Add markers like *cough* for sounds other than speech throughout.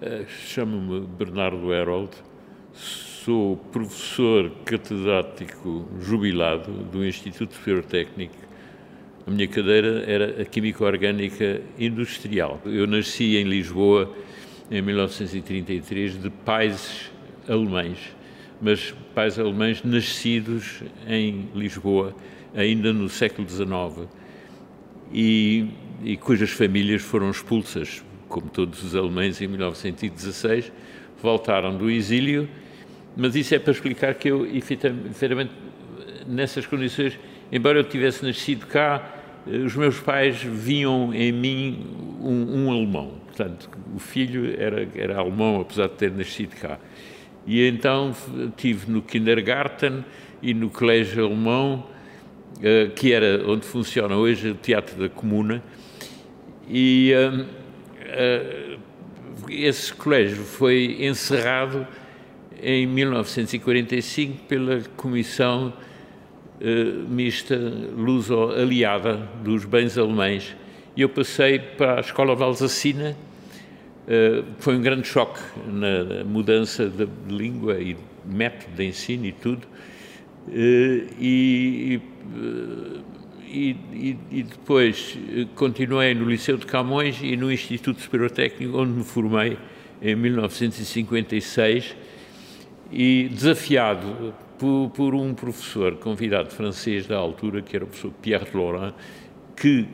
Uh, Chamo-me Bernardo Herold, sou professor catedrático jubilado do Instituto Superior Técnico. A minha cadeira era a Química Orgânica Industrial. Eu nasci em Lisboa em 1933 de pais alemães, mas pais alemães nascidos em Lisboa ainda no século XIX e, e cujas famílias foram expulsas, como todos os alemães, em 1916, voltaram do exílio, mas isso é para explicar que eu, efetivamente, nessas condições, embora eu tivesse nascido cá, eh, os meus pais viam em mim um, um alemão. Portanto, o filho era, era alemão, apesar de ter nascido cá. E então tive no kindergarten e no colégio alemão, eh, que era onde funciona hoje o Teatro da Comuna, e uh, esse colégio foi encerrado em 1945 pela Comissão uh, Mista Luso-Aliada dos Bens Alemães. E eu passei para a Escola de Alsacina, foi um grande choque na mudança de língua e método de ensino e tudo, e, e, e, e, depois continuei no Liceu de Camões e no Instituto Superior Técnico, onde me formei em 1956 e desafiado por, por um professor convidado francês da altura, que era o professor Pierre Laurent, que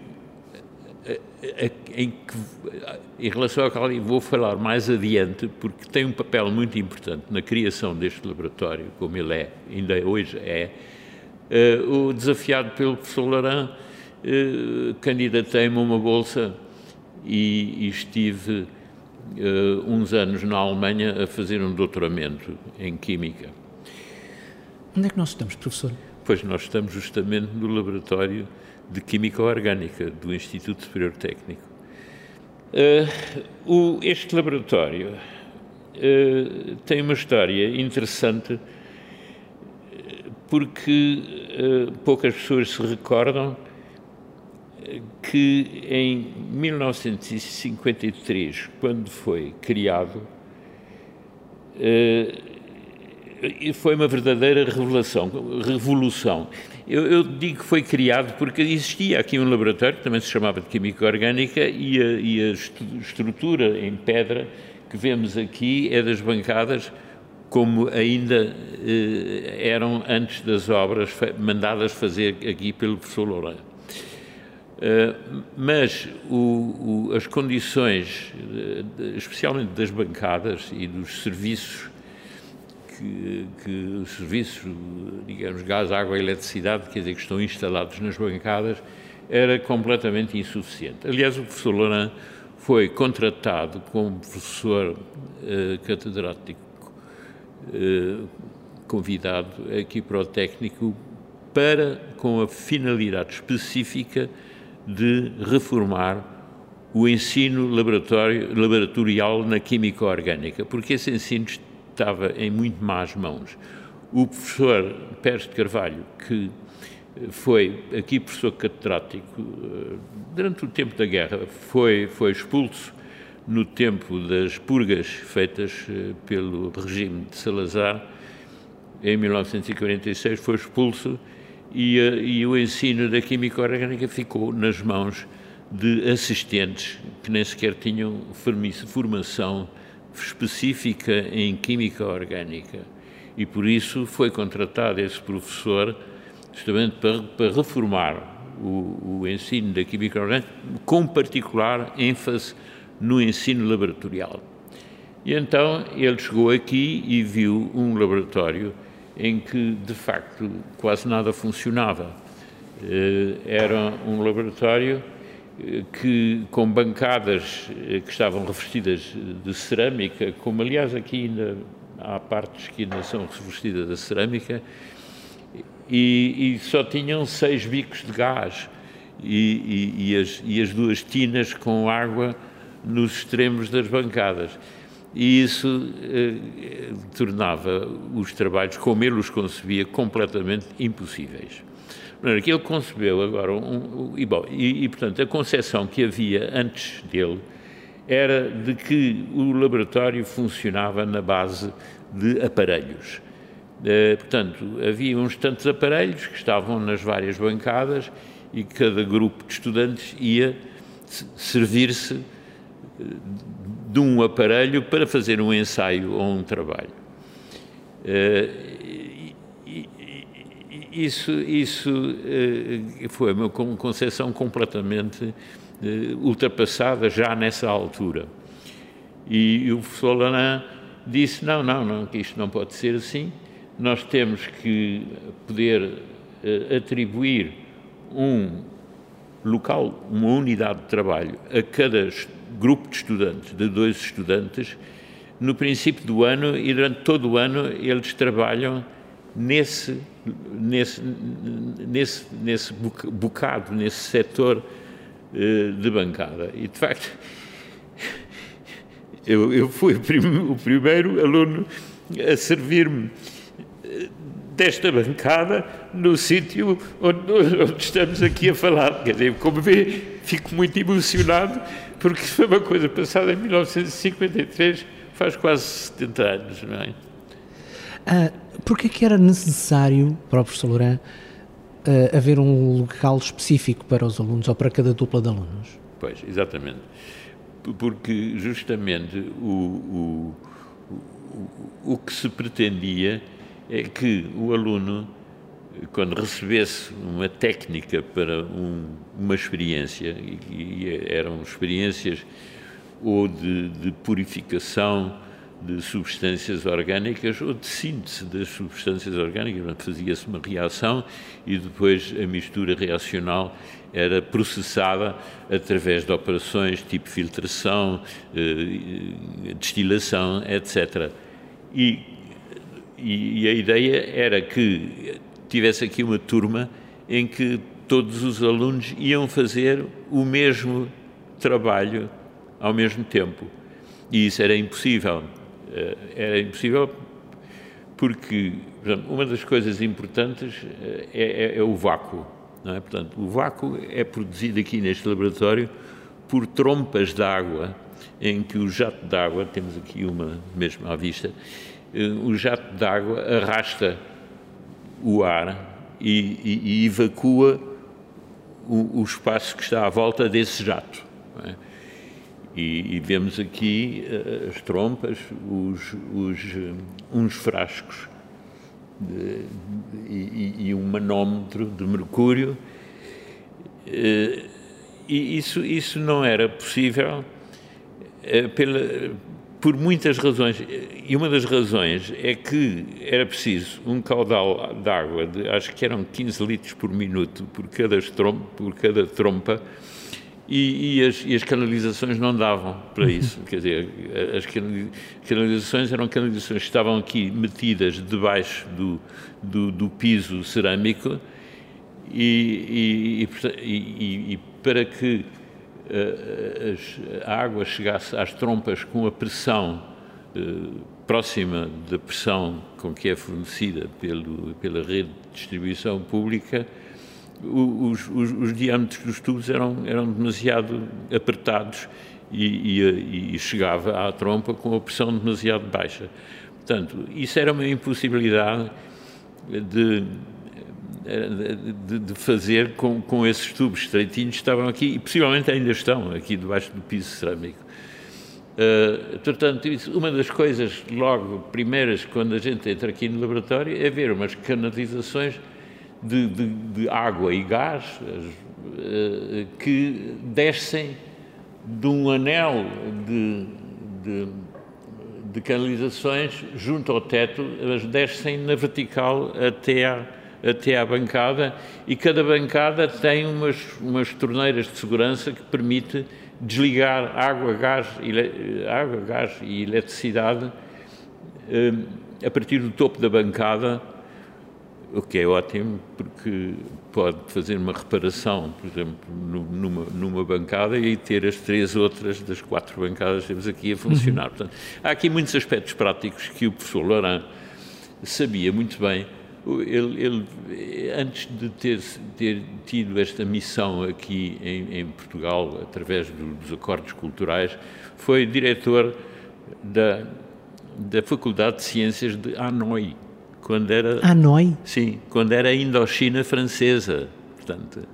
em, que, em relação ao qual vou falar mais adiante, porque tem um papel muito importante na criação deste laboratório, como ele é, ainda hoje é, o desafiado pelo professor Laran, uh, candidatei-me a uma bolsa e, e estive uh, uns anos na Alemanha a fazer um doutoramento em Química. Onde é que nós estamos, professor? Pois nós estamos justamente no laboratório de Química Orgânica do Instituto Superior Técnico. Uh, o, este laboratório uh, tem uma história interessante porque uh, poucas pessoas se recordam que em 1953, quando foi criado, foi uma verdadeira revelação, revolução. Eu, eu, digo que foi criado porque existia aqui um laboratório que também se chamava de Química Orgânica e a, e a estrutura em pedra que vemos aqui é das bancadas como ainda eh, eram antes das obras mandadas fazer aqui pelo professor Loureiro. Uh, mas o, o, as condições, de, especialmente das bancadas e dos serviços que, que os serviços, digamos, gás, água e eletricidade, quer dizer, que estão instalados nas bancadas, era completamente insuficiente. Aliás, o professor Laurent foi contratado como professor uh, catedrático convidado aqui para o técnico para, com a finalidade específica de reformar o ensino laboratorial na química orgânica, porque esse ensino estava em muito más mãos. O professor Pérez de Carvalho, que foi aqui professor catedrático eh, durante o tempo da guerra, foi, foi expulso no tempo das purgas feitas eh, pelo regime de Salazar, em 1946, foi expulso e, eh, e o ensino da química orgânica ficou nas mãos de assistentes que nem sequer tinham formação específica em química orgânica. E por isso foi contratado esse professor justamente para, para reformar o, o, ensino da química orgânica, com particular ênfase no ensino laboratorial. E então ele chegou aqui e viu um laboratório em que de facto quase nada funcionava. Eh, era um laboratório que com bancadas eh, que estavam revestidas de cerâmica, como aliás aqui ainda há partes que ainda são revestidas de cerâmica, e, e só tinham seis bicos de gás e, e, e, as, as duas tinas com água nos extremos das bancadas. E isso eh, tornava os trabalhos, como ele os concebia, completamente impossíveis que ele concebeu agora, um, e, bom, e, e, portanto a concepção que havia antes dele era de que o laboratório funcionava na base de aparelhos. Uh, portanto, havia uns tantos aparelhos que estavam nas várias bancadas e cada grupo de estudantes ia servir-se eh, de um aparelho para fazer um ensaio ou um trabalho. Uh, isso, isso uh, foi uma concepção completamente ultrapassada já nessa altura. E, o professor Lanan disse: não, não, não, que isto não pode ser assim. Nós temos que poder atribuir um local, uma unidade de trabalho a cada grupo de estudantes, de dois estudantes, no princípio do ano e durante todo o ano eles trabalham nesse, nesse, nesse, nesse bocado, nesse setor uh, de bancada. E, de facto, *laughs* eu, eu fui o, prim, o primeiro aluno a servir-me desta bancada no sítio onde, onde, estamos aqui a falar. Quer dizer, como vê, fico muito emocionado porque foi uma coisa passada em 1953, faz quase 70 anos, não é? Ah, Porquê que era necessário para o professor Louran uh, haver um local específico para os alunos ou para cada dupla de alunos? Pois, exatamente. Porque justamente o, o, o, o que se pretendia é que o aluno, quando recebesse uma técnica para um, uma experiência, e, eram experiências ou de, de purificação de substâncias orgânicas ou de síntese das substâncias orgânicas, fazia-se uma reação e depois a mistura reacional era processada através de operações tipo filtração, eh, destilação, etc. E, e a ideia era que tivesse aqui uma turma em que todos os alunos iam fazer o mesmo trabalho ao mesmo tempo. E isso era impossível. Eh, era impossível porque, exemplo, uma das coisas importantes eh, é, é, é o vácuo. É? Portanto, o vácuo é produzido aqui neste laboratório por trompas de água, em que o jato de água, temos aqui uma mesmo à vista, eh, o jato d'água arrasta o ar e, e, e evacua o, o, espaço que está à volta desse jato. É? E, e, vemos aqui uh, as trompas, os, os, uh, uns frascos de, de, e, um manómetro de mercúrio. Uh, e isso, isso não era possível pela, por muitas razões. E uma das razões é que era preciso um caudal de água, de, acho que eram 15 litros por minuto por cada, trompa, por cada trompa, e, e, as, e, as, canalizações não davam para isso. Quer dizer, as canalizações eram canalizações que estavam aqui metidas debaixo do, do, do piso cerâmico, e, e para que a água chegasse às trompas com a pressão eh, próxima da pressão com que é fornecida pelo, pela rede de distribuição pública, os, os, os, diâmetros dos tubos eram, eram demasiado apertados e, e, e, chegava à trompa com a pressão demasiado baixa. Portanto, isso era uma impossibilidade de, de, de, fazer com, com esses tubos estreitinhos que estavam aqui e possivelmente ainda estão aqui debaixo do piso cerâmico. Uh, portanto, uma das coisas logo primeiras quando a gente entra aqui no laboratório é ver umas canalizações de, de, de água e gás uh, que descem de um anel de, de, de canalizações junto ao teto, mas descem na vertical até à até à bancada e cada bancada tem umas, umas torneiras de segurança que permite desligar água, gás, ele, água, gás e eletricidade eh, a partir do topo da bancada, o que é ótimo porque pode fazer uma reparação, por exemplo, numa, numa bancada e ter as três outras das quatro bancadas que temos aqui a funcionar. Uhum. Portanto, há aqui muitos aspectos práticos que o professor Laurent sabia muito bem ele, ele, antes de ter, ter, tido esta missão aqui em, em Portugal, através do, dos acordos culturais, foi diretor da, da Faculdade de Ciências de Hanoi, quando era Hanoi? Sim, quando era Indochina francesa, portanto,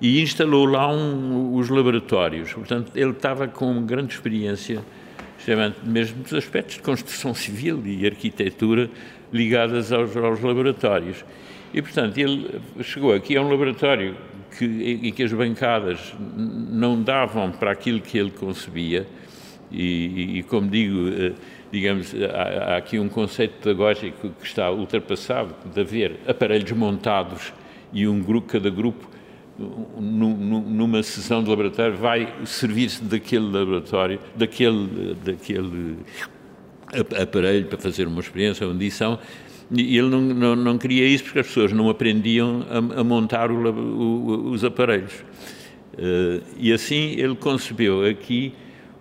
e instalou lá um, os laboratórios. Portanto, ele estava com grande experiência, mesmo dos aspectos de construção civil e arquitetura ligadas aos, aos laboratórios. E, portanto, ele chegou aqui a um laboratório que, em que as bancadas não davam para aquilo que ele concebia, e, e como digo, eh, digamos, há, há, aqui um conceito pedagógico que está ultrapassado, de haver aparelhos montados e um grupo, cada grupo, numa sessão de laboratório, vai servir-se daquele laboratório, daquele, daquele aparelho para fazer uma experiência, uma edição, e ele não, não, não queria isso porque as pessoas não aprendiam a, a montar o, o, os aparelhos. Uh, e assim ele concebeu aqui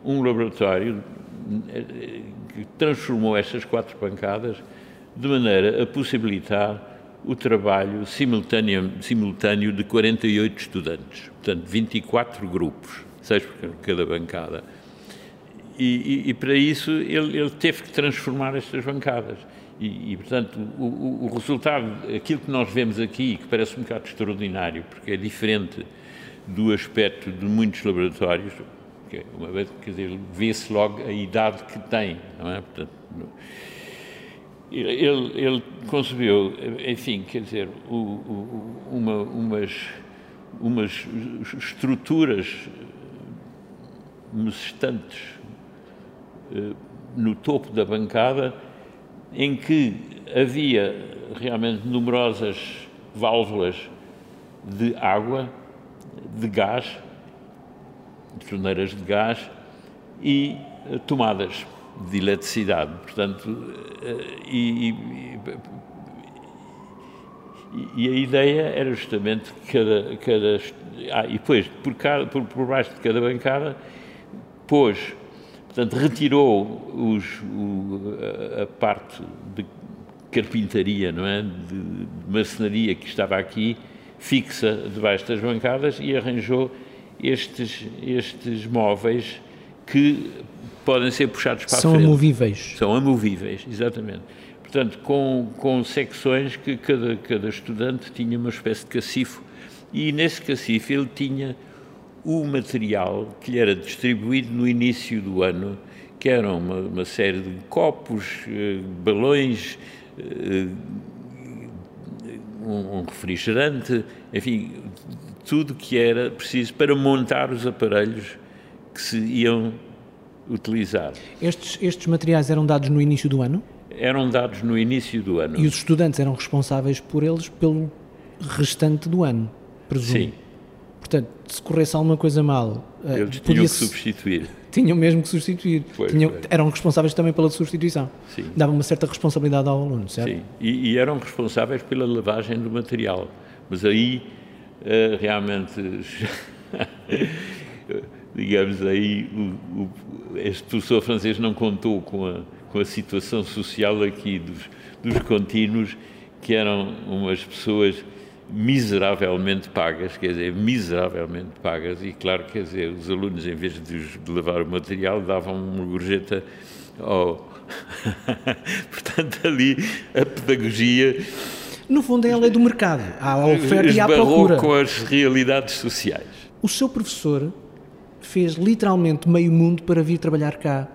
um laboratório eh, que transformou estas quatro bancadas de maneira a possibilitar o trabalho simultâneo, simultâneo de 48 estudantes, portanto 24 grupos, seis por cada bancada. E, e, e para isso ele, ele, teve que transformar estas bancadas. E, e portanto, o, o, o, resultado, aquilo que nós vemos aqui, que parece um bocado extraordinário, porque é diferente do aspecto de muitos laboratórios, que uma vez, quer dizer, vê-se logo a idade que tem, não é? Portanto, ele, ele concebeu, enfim, quer dizer, o, o, uma, umas, umas estruturas necessitantes eh, no topo da bancada, em que havia realmente numerosas válvulas de água, de gás, de torneiras de gás e eh, tomadas de eletricidade. Portanto, eh, e, e, e, a ideia era justamente que cada. cada ah, e depois, por, cada, por, por baixo de cada bancada, pôs, portanto, retirou os, o, a, parte de carpintaria, não é? De, marcenaria que estava aqui, fixa debaixo das bancadas e arranjou estes, estes móveis que podem ser puxados para São a frente. São amovíveis. São amovíveis, exatamente. Portanto, com, com secções que cada, cada estudante tinha uma espécie de cacifo e nesse cacifo ele tinha o material que lhe era distribuído no início do ano, que eram uma, uma série de copos, eh, balões, eh, um, um refrigerante, enfim, tudo que era preciso para montar os aparelhos que se iam utilizar. Estes, estes materiais eram dados no início do ano? Eram dados no início do ano. E os estudantes eram responsáveis por eles pelo restante do ano, presumo? Sim. Portanto, se corresse alguma coisa mal... Eh, eles tinham que substituir. *laughs* Tinham mesmo que substituir. Pois, tinham, pois. Eram responsáveis também pela substituição. Sim. Dava uma certa responsabilidade ao aluno, certo? Sim, e, e eram responsáveis pela lavagem do material. Mas aí, uh, realmente... *laughs* digamos aí, o, o, este professor francês não contou com a, com a situação social aqui dos, dos contínuos, que eram umas pessoas miseravelmente pagas, quer dizer, miseravelmente pagas, e claro, quer dizer, os alunos, em vez de, levar o material, davam uma gorjeta ao... *laughs* Portanto, ali a pedagogia... No fundo é a lei do mercado, há a oferta e há a procura. com as realidades sociais. O seu professor fez literalmente meio mundo para vir trabalhar cá.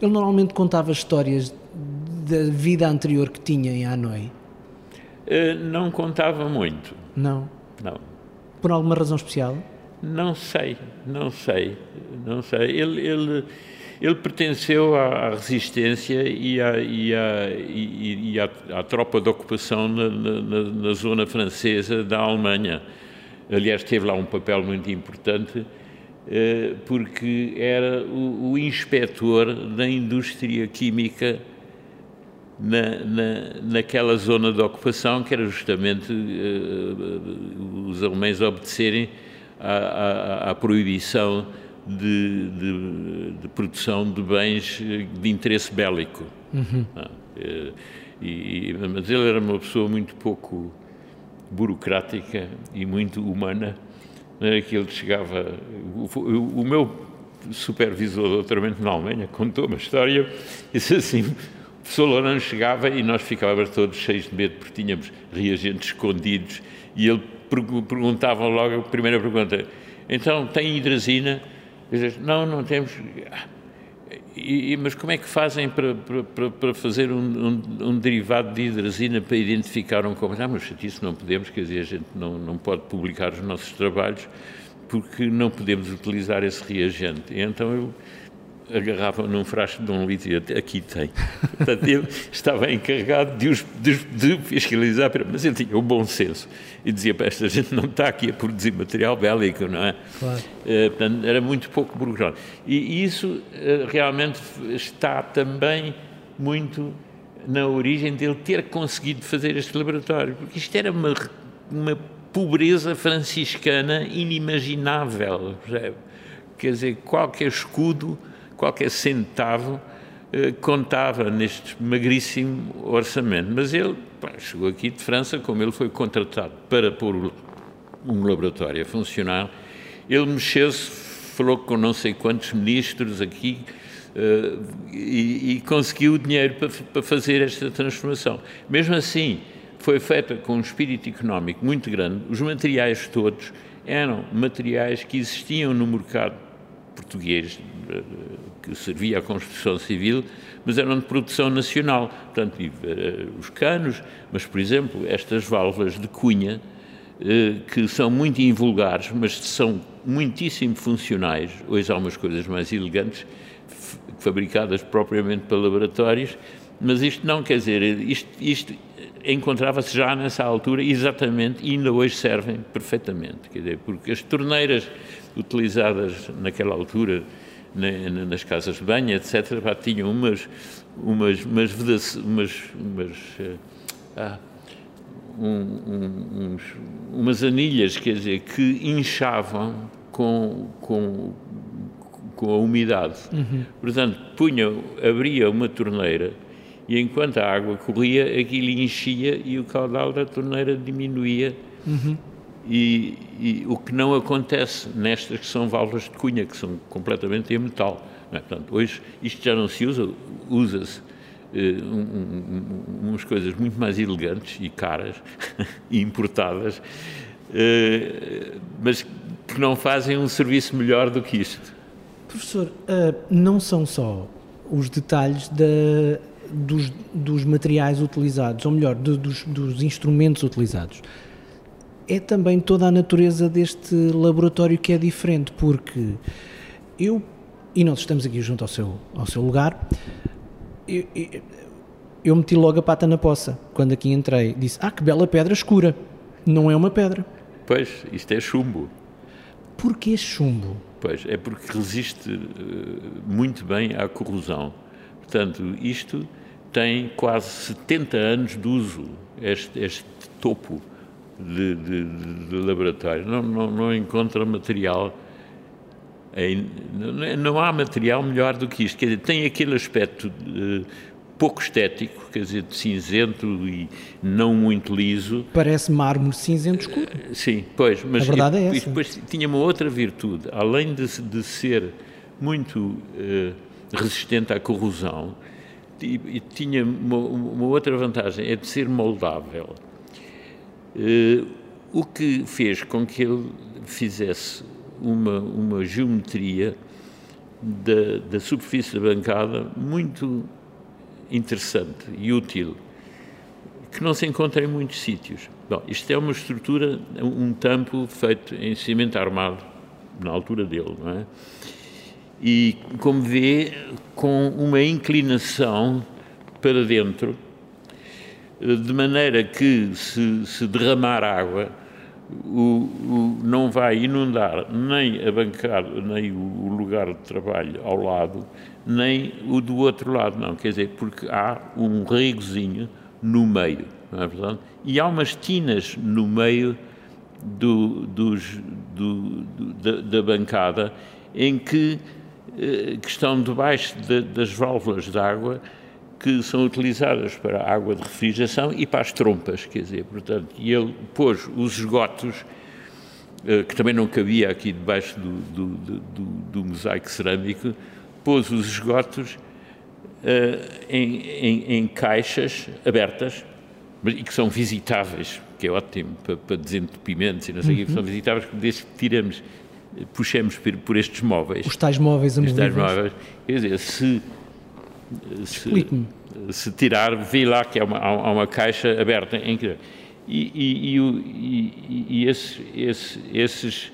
Ele normalmente contava histórias da vida anterior que tinha em Hanoi. Uh, não contava muito. Não? Não. Por alguma razão especial? Não sei, não sei, não sei. Ele, ele, ele pertenceu à, resistência e à, e à, e, e à, à tropa de ocupação na, na, na, zona francesa da Alemanha. Aliás, teve lá um papel muito importante eh, porque era o, o inspetor da indústria química na, na, naquela zona de ocupação, que era justamente uh, os alemães obedecerem à, à, à proibição de, de, de, produção de bens de interesse bélico. Uhum. Uh, E, mas ele era uma pessoa muito pouco burocrática e muito humana. Que ele chegava. O, o, o meu supervisor de doutoramento na Alemanha contou uma história, disse assim: professor Lourenço chegava e nós ficávamos todos cheios de medo porque tínhamos reagentes escondidos e ele perguntava logo a primeira pergunta: então tem hidrazina? Não, não temos. E, mas como é que fazem para, para, para fazer um, um, um, derivado de hidrazina para identificar um composto? Ah, mas isso não podemos, quer dizer, a gente não, não pode publicar os nossos trabalhos porque não podemos utilizar esse reagente. E então eu agarrava num frasco de um litro e aqui tem. Portanto, ele estava encarregado de, os, de, de, fiscalizar, mas ele tinha o bom senso e dizia para esta gente não está aqui a produzir material bélico, não é? Claro. Uh, portanto, era muito pouco burocrático. E, e isso uh, realmente está também muito na origem dele ter conseguido fazer este laboratório, porque isto era uma, uma pobreza franciscana inimaginável, percebe? Quer dizer, qualquer escudo qualquer centavo eh, contava neste magríssimo orçamento. Mas ele pá, chegou aqui de França, como ele foi contratado para pôr um laboratório a funcionar, ele mexeu-se, falou com não sei quantos ministros aqui uh, e, e, conseguiu o dinheiro para, para fazer esta transformação. Mesmo assim, foi feita com um espírito económico muito grande. Os materiais todos eram materiais que existiam no mercado português que servia à construção civil, mas eram de produção nacional. Portanto, eh, os canos, mas, por exemplo, estas válvulas de cunha, eh, que são muito invulgares, mas são muitíssimo funcionais. Hoje há umas coisas mais elegantes, fabricadas propriamente para laboratórios, mas isto não quer dizer, isto, isto encontrava-se já nessa altura exatamente e ainda hoje servem perfeitamente, quer dizer, porque as torneiras utilizadas naquela altura nas casas de banho, etc., pá, tinham umas, umas, umas, umas, umas ah, um, um, uns, umas anilhas, quer dizer, que inchavam com, com, com a umidade. Uhum. Portanto, punham, abria uma torneira e enquanto a água corria, aquilo enchia e o caudal da torneira diminuía. Uhum e, e, o que não acontece nestas que são válvulas de cunha, que são completamente em metal. É? Portanto, hoje isto já não se usa, usa-se uh, um, um, umas coisas muito mais elegantes e caras *laughs* e importadas, uh, mas que não fazem um serviço melhor do que isto. Professor, uh, não são só os detalhes da, dos, dos, materiais utilizados, ou melhor, de, dos, dos instrumentos utilizados é também toda a natureza deste laboratório que é diferente, porque eu, e nós estamos aqui junto ao seu, ao seu lugar, eu, eu, eu meti logo a pata na poça quando aqui entrei. Disse: Ah, que bela pedra escura! Não é uma pedra. Pois, isto é chumbo. Porquê chumbo? Pois, é porque resiste uh, muito bem à corrosão. Portanto, isto tem quase 70 anos de uso, este, este topo de, de, de laboratório, não, não, não encontra material. não há material melhor do que isto. Quer dizer, tem aquele aspecto uh, pouco estético, quer dizer, de cinzento e não muito liso. Parece mármore cinzento escuro. Uh, sim, pois, mas a verdade e, é essa. depois tinha uma outra virtude, além de, de ser muito uh, resistente à corrosão, e, e tinha uma, uma outra vantagem, é de ser moldável. Uh, o que fez com que ele fizesse uma, uma geometria da, da superfície da bancada muito interessante e útil, que não se encontra em muitos sítios. Bom, isto é uma estrutura, um tampo feito em cimento armado, na altura dele, não é? E, como vê, com uma inclinação para dentro, de maneira que se, se derramar água o, o, não vai inundar nem a bancada, nem o, lugar de trabalho ao lado, nem o do outro lado, não. Quer dizer, porque há um regozinho no meio, não é verdade? E há umas tinas no meio do, dos, do, do, da, da, bancada em que, eh, que estão debaixo de, das válvulas de água que são utilizadas para a água de refrigeração e para as trompas, quer dizer, portanto, e ele pôs os esgotos, eh, que também não cabia aqui debaixo do, do, do, do mosaico cerâmico, pôs os esgotos uh, em, em, em, caixas abertas e que são visitáveis, que é ótimo para, para desentupimentos e não sei o uhum. que, são visitáveis desde que tiramos, puxemos por, por estes móveis. Os tais móveis amovíveis. Os tais móveis. Quer dizer, se se, se tirar, vi lá que há uma, há uma caixa aberta em que e, e, e, e esses, esses, esses,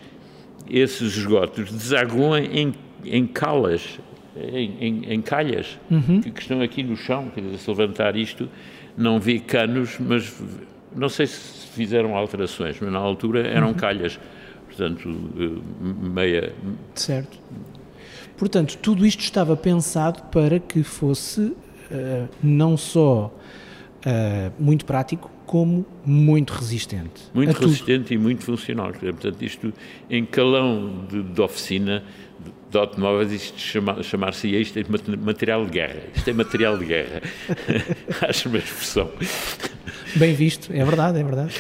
esses esgotos desaguam em, em calas, em, em, em calhas, uhum. que, que, estão aqui no chão. Quer dizer, se levantar isto, não vi canos, mas não sei se fizeram alterações, mas na altura eram uhum. calhas. Portanto, eh, meia. Certo. Portanto, tudo isto estava pensado para que fosse uh, não só uh, muito prático, como muito resistente. Muito resistente tudo. e muito funcional. Portanto, isto em calão de, de oficina, de, de automóveis, isto chama, chamar-se isto é material de guerra. Isto é material de guerra. *laughs* Acho uma expressão. Bem visto, é verdade, é verdade.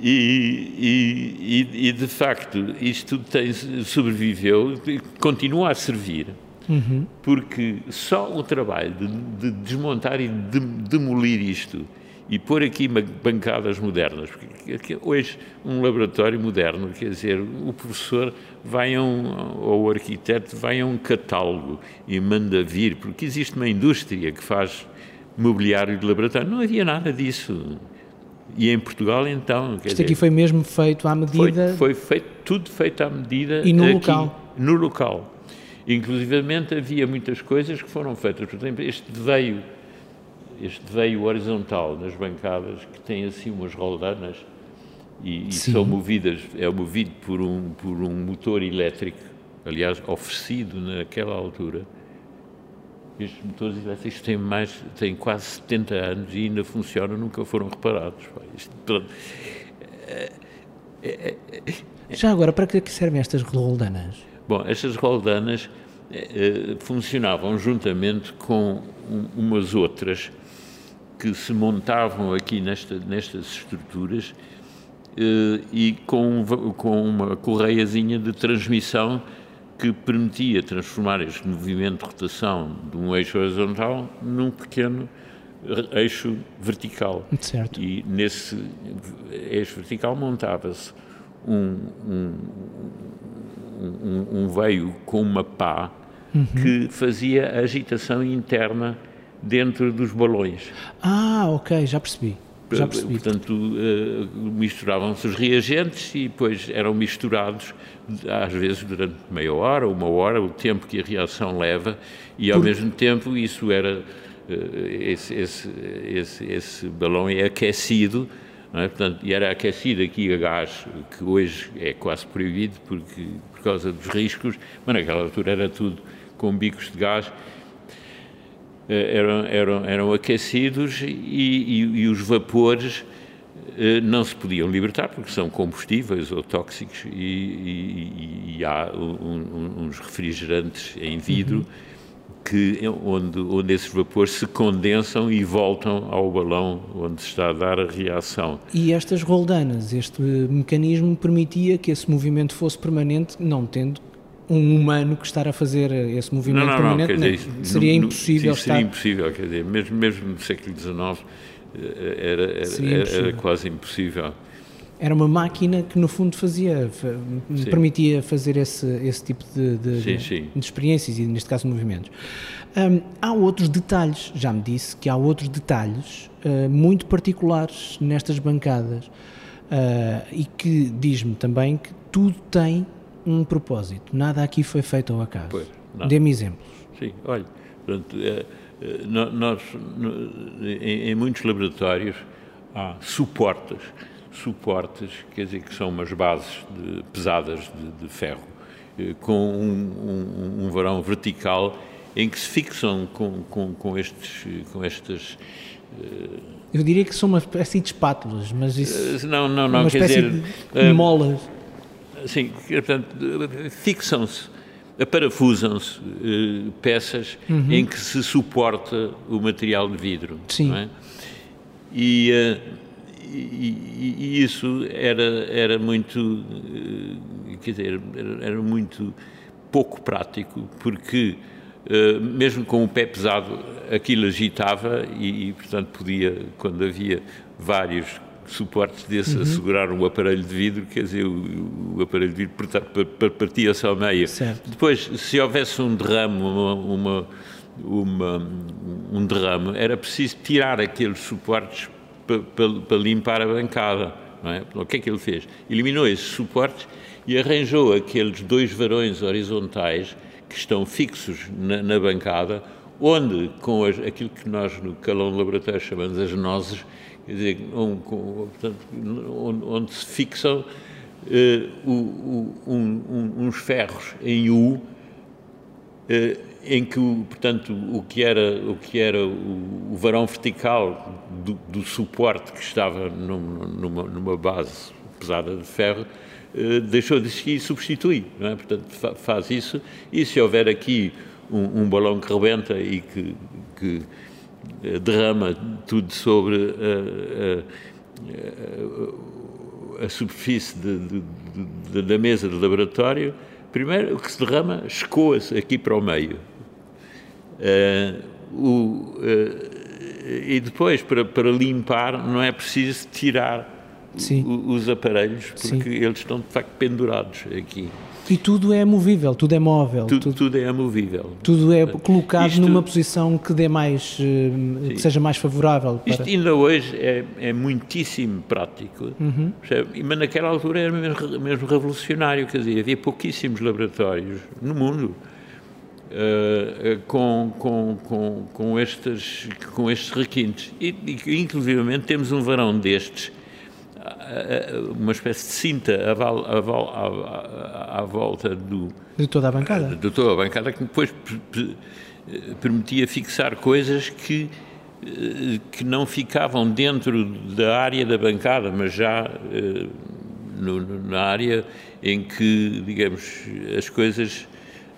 E, e, e, de facto isto tem, sobreviveu, continua a servir, uhum. porque só o trabalho de, de desmontar e de demolir isto e pôr aqui bancadas modernas, porque hoje um laboratório moderno, quer dizer, o professor vai a um, ou o arquiteto vai a um catálogo e manda vir, porque existe uma indústria que faz mobiliário de laboratório, não havia nada disso. E em Portugal, então. Isto dizer, aqui foi mesmo feito à medida. Foi, foi, feito, tudo feito à medida. E no aqui, local. No local. Inclusivamente havia muitas coisas que foram feitas. Por exemplo, este veio, este veio horizontal nas bancadas, que tem assim umas roldanas e, e são movidas, é movido por um, por um motor elétrico, aliás, oferecido naquela altura estes motores elétricos têm, mais, têm quase 70 anos e ainda funcionam, nunca foram reparados. É, é, é, Já agora, para que servem estas roldanas? Bom, estas roldanas eh, funcionavam juntamente com um, umas outras que se montavam aqui nesta, nestas estruturas eh, e com, com uma correiazinha de transmissão que permitia transformar este movimento de rotação de um eixo horizontal num pequeno eixo vertical. Certo. E nesse eixo vertical montava-se um, um, um, um, veio com uma pá uhum. que fazia a agitação interna dentro dos balões. Ah, ok, já percebi. Já percebi. Portanto, uh, misturavam-se os reagentes e depois eram misturados, às vezes durante meia hora, uma hora, o tempo que a reação leva, e ao Por... mesmo tempo isso era. Uh, esse, esse, esse, esse, balão é aquecido, é? Portanto, e era aquecido aqui a gás, que hoje é quase proibido porque, por causa dos riscos, mas naquela altura era tudo com bicos de gás eh, eram, eram, eram aquecidos e, e, e os vapores eh, não se podiam libertar porque são combustíveis ou tóxicos e, e, e há um, uns refrigerantes em vidro uhum. que, onde, onde esses vapores se condensam e voltam ao balão onde está a dar a reação. E estas roldanas, este mecanismo permitia que esse movimento fosse permanente, não tendo um humano que estar a fazer esse movimento não, não, permanente não, dizer, seria impossível sim, seria impossível, quer dizer, mesmo, mesmo no século XIX eh, era, era, era, quase impossível. Era uma máquina que no fundo fazia, sim. permitia fazer esse, esse tipo de, de, sim, sim. de, experiências e neste caso movimentos. Um, há outros detalhes, já me disse que há outros detalhes uh, muito particulares nestas bancadas uh, e que diz-me também que tudo tem um propósito. Nada aqui foi feito ao acaso. Dê-me exemplos. Sim, olha, portanto, é, nós, em, muitos laboratórios, há suportes, suportes, quer dizer, que são umas bases de, pesadas de, de, ferro, eh, com um, um, um, varão vertical em que se fixam com, com, com, estes, com estas eh, eu diria que são uma espécie de espátulas, mas isso. Não, não, não. Uma quer dizer, de molas. Sim, portanto, fixam-se aparafusam-se uh, peças uhum. em que se suporta o material de vidro. Sim. É? E, uh, e, e, isso era, era muito, uh, quer dizer, era, era, muito pouco prático, porque mesmo com o pé pesado aquilo agitava e, e, portanto, podia, quando havia vários suportes desse uhum. a segurar um aparelho de vidro, quer dizer, o, o aparelho de vidro partia-se ao meio. Certo. Depois, se houvesse um derrame, uma, uma, uma, um derrame, era preciso tirar aqueles suportes para, para, para limpar a bancada. É? O que é que ele fez? Eliminou esses suportes e arranjou aqueles dois varões horizontais que estão fixos na, na bancada, onde, com as, aquilo que nós no calão do laboratório chamamos as nozes, dizer, onde, se fixam um, uns ferros em U, uh, em que, portanto, o que era o, que era o, varão vertical do, do, suporte que estava num, numa, numa, base pesada de ferro uh, deixou de existir e substitui, é? portanto, fa faz isso, e se houver aqui um, um balão que rebenta e que, que eh, derrama tudo sobre a, a, a superfície de, de, de, da mesa de laboratório, primeiro o que se derrama escoa-se aqui para o meio. O, e depois, para, para limpar, não é preciso tirar o, os aparelhos, porque Sim. eles estão de facto pendurados aqui. E tudo é movível, tudo é móvel. Tudo, tudo, tudo é movível. Tudo é colocado Isto, numa posição que dê mais, eh, que seja mais favorável. Para... Isto ainda hoje é, é muitíssimo prático, uhum. mas naquela altura era mesmo, mesmo revolucionário, quer dizer, havia pouquíssimos laboratórios no mundo. Uh, com, com, com, com, estes, com estes requintes. E, e, inclusivamente, temos um varão destes uma espécie de cinta à, à, à, à, volta do, de toda a bancada. De toda a bancada, que depois permitia fixar coisas que, eh, que não ficavam dentro da área da bancada, mas já eh, no, na área em que, digamos, as coisas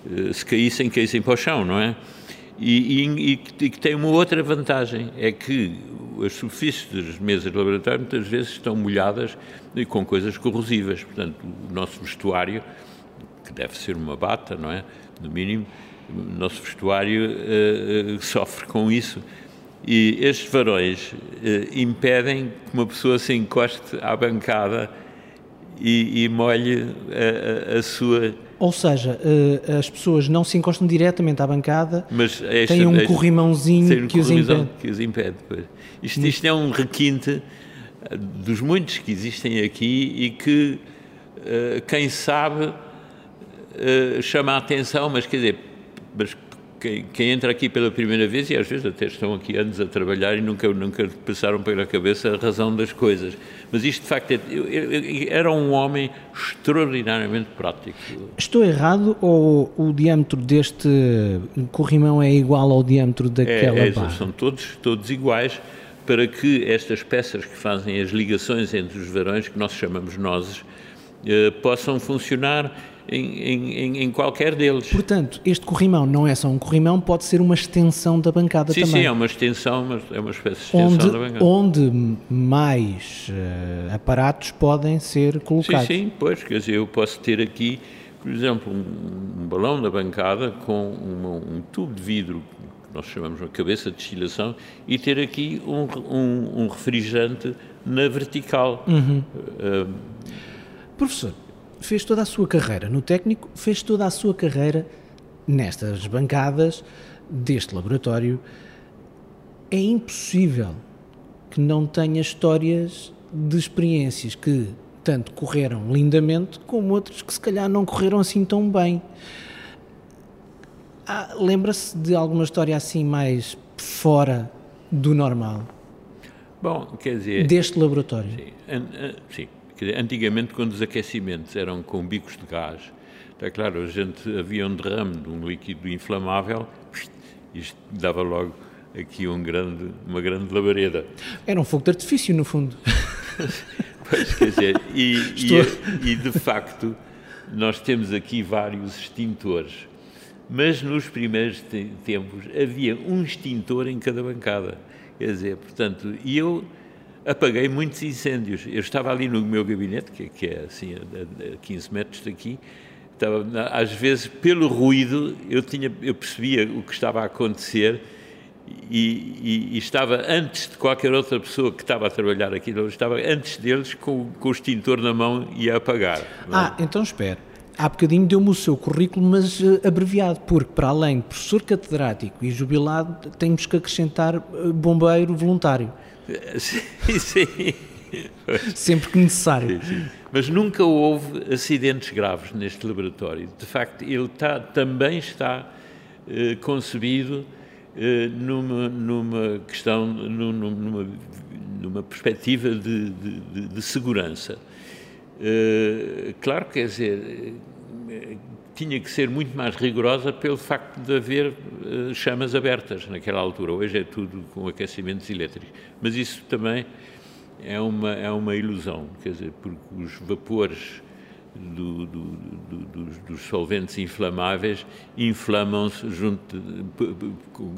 eh, se caíssem, caíssem para o chão, não é? E, e, e, que tem uma outra vantagem, é que as superfícies das mesas de laboratório muitas vezes estão molhadas com coisas corrosivas. Portanto, o nosso vestuário, que deve ser uma bata, não é? No mínimo, o nosso vestuário uh, sofre com isso. E estes varões uh, impedem que uma pessoa se encoste à bancada e, e molhe a, a, a sua ou seja, uh, as pessoas não se encostam diretamente à bancada, mas esta, têm um esta, corrimãozinho um que, os impede. que os impede. Isto, isto é um requinte eh, dos muitos que existem aqui e que, uh, quem sabe, chama a atenção, mas quer dizer, mas quem, quem, entra aqui pela primeira vez, e às vezes até estão aqui anos a trabalhar e nunca, nunca passaram pela cabeça a razão das coisas. Mas isto, de facto, é, era um homem extraordinariamente prático. Estou errado ou o diâmetro deste corrimão é igual ao diâmetro daquela é, é, barra? São todos, todos iguais para que estas peças que fazem as ligações entre os varões, que nós chamamos nozes, eh, possam funcionar em, em, em, qualquer deles. Portanto, este corrimão não é só um corrimão, pode ser uma extensão da bancada sim, também. Sim, é uma extensão, mas é uma espécie de extensão onde, da bancada. Onde mais uh, aparatos podem ser colocados. Sim, sim, pois, quer dizer, eu posso ter aqui, por exemplo, um, um balão da bancada com uma, um tubo de vidro que nós chamamos uma cabeça de destilação e ter aqui um, um, um refrigerante na vertical. Uhum. Uh, Professor, fez toda a sua carreira no técnico, fez toda a sua carreira nestas bancadas deste laboratório. É impossível que não tenha histórias de experiências que tanto correram lindamente como outras que se calhar não correram assim tão bem. Ah, Lembra-se de alguma história assim mais fora do normal? Bom, quer dizer. Deste laboratório? Sim. sim. Dizer, antigamente, quando os aquecimentos eram com bicos de gás, está claro, a gente havia um derrame de um líquido inflamável, isto dava logo aqui um grande, uma grande labareda. Era um fogo de artifício, no fundo. *laughs* pois, quer dizer, e, e, e, de facto, nós temos aqui vários extintores mas nos primeiros tempos havia um extintor em cada bancada. Quer dizer, portanto, e eu apaguei muitos incêndios. Eu estava ali no meu gabinete, que, que é assim, a, a 15 metros daqui, estava, às vezes, pelo ruído, eu, tinha, eu percebia o que estava a acontecer e, e, e, estava antes de qualquer outra pessoa que estava a trabalhar aqui, estava antes deles com, com o extintor na mão e a apagar. Ah, então espera. Há bocadinho deu-me o seu currículo, mas uh, abreviado, porque para além de professor catedrático e jubilado, temos que acrescentar uh, bombeiro voluntário. *laughs* Sim, sim. Sempre que necessário. Sim, sim. Mas nunca houve acidentes graves neste laboratório. De facto, ele tá, também está uh, concebido numa, numa questão, numa, numa perspectiva de, de, de segurança. Uh, claro, quer dizer, tinha que ser muito mais rigorosa pelo facto de haver uh, chamas abertas naquela altura. Hoje é tudo com aquecimentos elétricos. Mas isso também é uma, é uma ilusão, quer dizer, porque os vapores do, do, do, dos, dos, solventes inflamáveis inflamam-se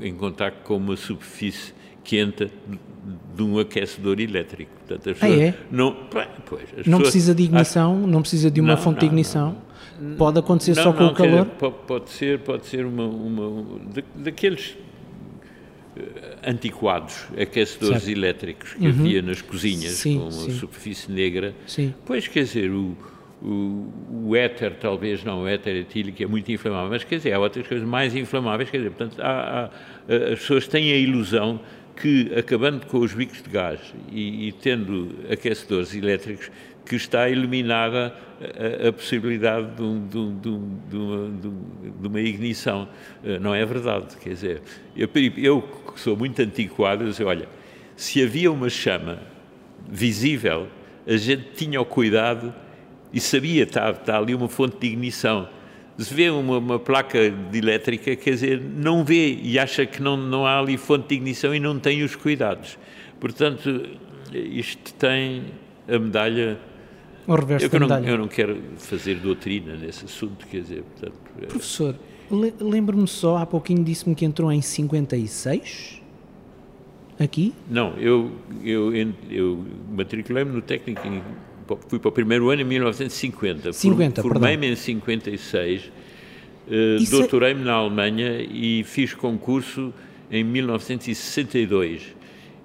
em contato com uma superfície quente de um aquecedor elétrico. Portanto, ah, é? não, pois, não precisa de ignição, não precisa de uma não, fonte não, de ignição. Pode acontecer não, só com o calor? Dizer, pode ser, pode ser uma, uma daqueles eh, antiquados aquecedores certo. elétricos que uhum. havia nas cozinhas sim, com sim. superfície negra. Sim. Pois, quer dizer, o, o, o éter, talvez não, o éter etílico é muito inflamável, mas quer dizer, há outras coisas mais inflamáveis, quer dizer, portanto, há, há, as pessoas têm a ilusão que, acabando com os bicos de gás e, e tendo aquecedores elétricos, que está eliminada a, a possibilidade de, um, de, um, de, uma, de, uma, ignição. Eh, não é verdade, quer dizer, eu, eu que sou muito antiquado, eu sei, olha, se havia uma chama visível, a gente tinha o cuidado e sabia, está, está ali uma fonte de ignição. Se vê uma, uma, placa de elétrica, quer dizer, não vê e acha que não, não há ali fonte de ignição e não tem os cuidados. Portanto, isto tem a medalha o reverso eu, da não, eu não quero fazer doutrina nesse assunto, quer dizer, portanto... É- Professor, lembro-me só, há pouquinho disse-me que entrou em 56, aqui? Não, eu, eu, eu matriculei-me no técnico, em, fui para o primeiro ano em 1950. 50, Formei-me em 56, uh, é- doutorei-me na Alemanha e fiz concurso em 1962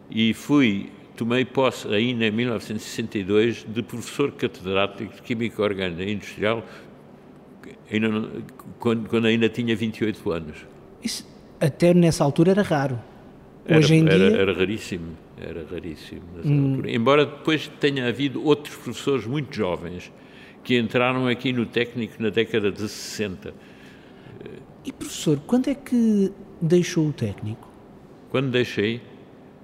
e fui tomei posse ainda em 1962 de professor catedrático de Química Orgânica Industrial, ainda quando, quando, ainda tinha 28 anos. Isso, até nessa altura era raro. Hoje era, em dia... Era, era raríssimo, era raríssimo hum. Embora depois tenha havido outros professores muito jovens que entraram aqui no técnico na década de 60. E professor, quando é que deixou o técnico? Quando deixei,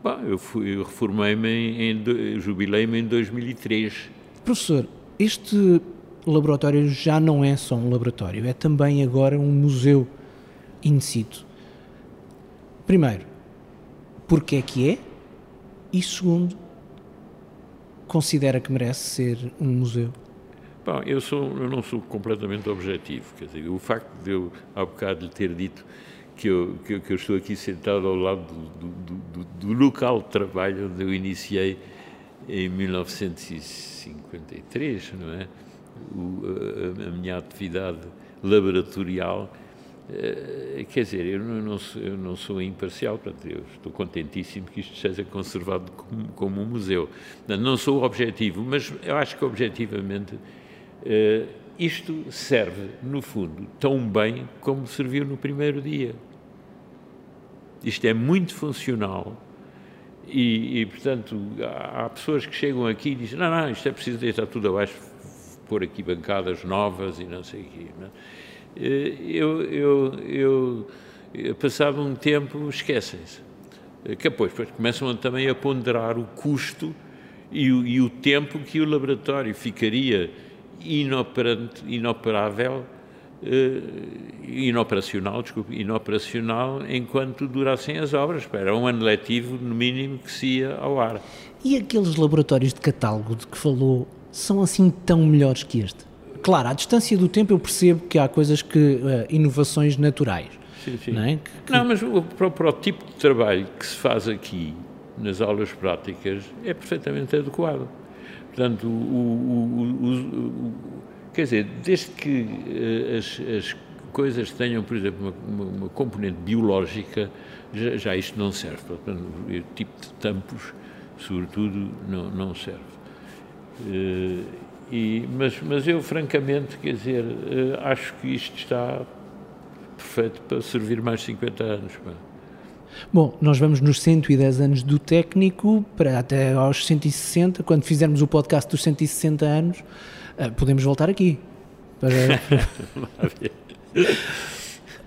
Bom, eu, eu reformei-me, jubilei-me em 2003. Professor, este laboratório já não é só um laboratório, é também agora um museu in situ. Primeiro, porque é que é? E segundo, considera que merece ser um museu? Bom, eu, sou, eu não sou completamente objetivo. Quer dizer, o facto de eu, há bocado, lhe ter dito que eu, que, que eu estou aqui sentado ao lado do, do, do, do, local de trabalho onde eu iniciei em 1953, não é? O, a, a, minha atividade laboratorial. Uh, quer dizer, eu não, não, sou, eu não sou imparcial, portanto, eu estou contentíssimo que isto seja conservado como, como um museu. Não, não sou objetivo, mas eu acho que objetivamente uh, isto serve, no fundo, tão bem como serviu no primeiro dia. Isto é muito funcional e, e, portanto, há pessoas que chegam aqui e dizem: não, não, isto é preciso deitar tudo abaixo, pôr aqui bancadas novas e não sei o quê. Não? Eh, eu, eu, eu, eu, passado um tempo, esquecem-se. Eh, que depois, depois começam também a ponderar o custo e e o tempo que o laboratório ficaria inoperante, inoperável, eh, inoperacional, desculpe, inoperacional enquanto durassem as obras. Era um ano letivo, no mínimo, que se ia ao ar. E aqueles laboratórios de catálogo de que falou são assim tão melhores que este? claro, à distância do tempo eu percebo que há coisas que, uh, inovações naturais. Sim, sim. Não, é? que, não, mas o, para, para, o tipo de trabalho que se faz aqui, nas aulas práticas, é perfeitamente adequado. Portanto, o, o, o, quer dizer, desde que uh, as, as, coisas tenham, por exemplo, uma, uma, uma componente biológica, já, já, isto não serve. Portanto, o tipo de tampos, sobretudo, não, não serve. Uh, e, mas, mas eu, francamente, quer dizer, uh, acho que isto está perfeito para servir mais 50 anos. Bom, nós vamos nos 110 anos do técnico para até aos 160, quando fizermos o podcast dos 160 anos, uh, podemos voltar aqui. Para... *laughs*